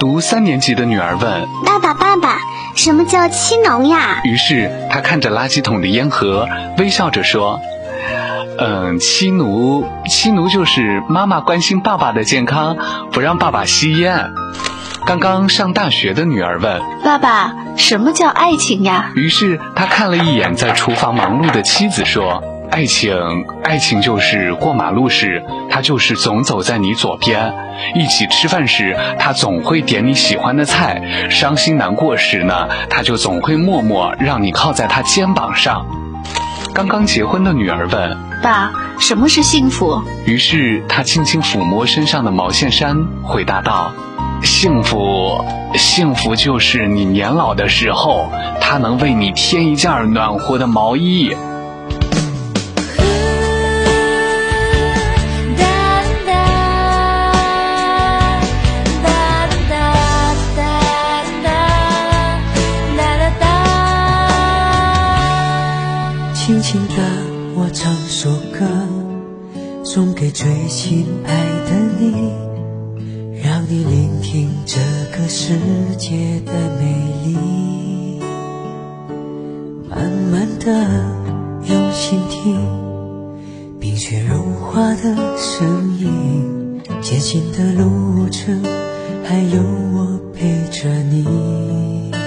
读三年级的女儿问：“爸爸，爸爸，什么叫漆农呀？”于是他看着垃圾桶的烟盒，微笑着说：“嗯，妻奴，妻奴就是妈妈关心爸爸的健康，不让爸爸吸烟。”刚刚上大学的女儿问：“爸爸，什么叫爱情呀？”于是他看了一眼在厨房忙碌的妻子，说。爱情，爱情就是过马路时，他就是总走在你左边；一起吃饭时，他总会点你喜欢的菜；伤心难过时呢，他就总会默默让你靠在他肩膀上。刚刚结婚的女儿问：“爸，什么是幸福？”于是他轻轻抚摸身上的毛线衫，回答道：“幸福，幸福就是你年老的时候，他能为你添一件暖和的毛衣。”轻轻的，我唱首歌，送给最亲爱的你，让你聆听这个世界的美丽。慢慢的，用心听，冰雪融化的声音，艰辛的路程，还有我陪着你。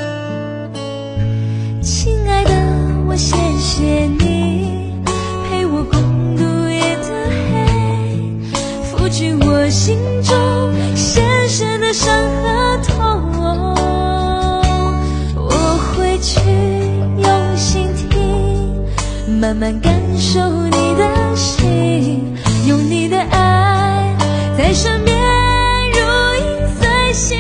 去我心中深深的伤和痛。我会去用心听，慢慢感受你的心，用你的爱在身边如影随形。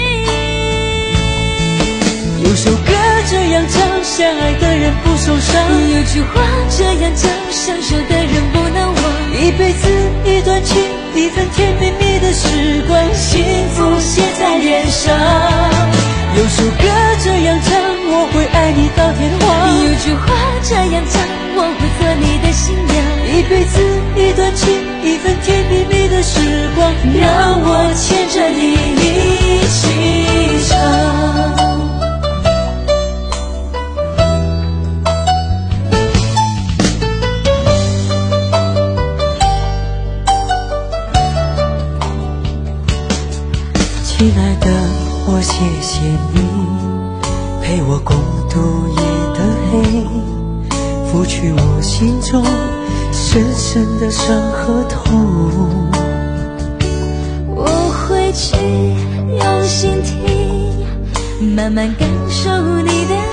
有首歌这样唱。相爱的人不受伤，有句话这样讲，相守的人不能忘。一辈子情，一份甜蜜蜜的时光，幸福写在脸上。有首歌这样唱，我会爱你到天荒。有句话这样讲，我会做你的新娘。一辈子一段情，一份甜蜜蜜的时光，让我牵着你亲爱的，我谢谢你陪我共度夜的黑，拂去我心中深深的伤和痛。我会去用心听，慢慢感受你的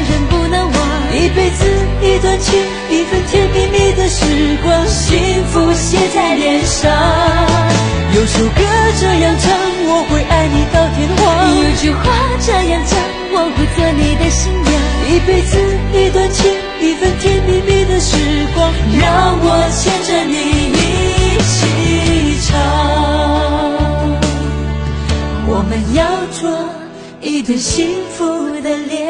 一辈子一段情，一份甜蜜蜜的时光，幸福写在脸上。有首歌这样唱，我会爱你到天荒。有句话这样讲，我会做你的新娘。一辈子一段情，一份甜蜜蜜的时光，让我牵着你一起唱。我们要做。一对幸福的恋。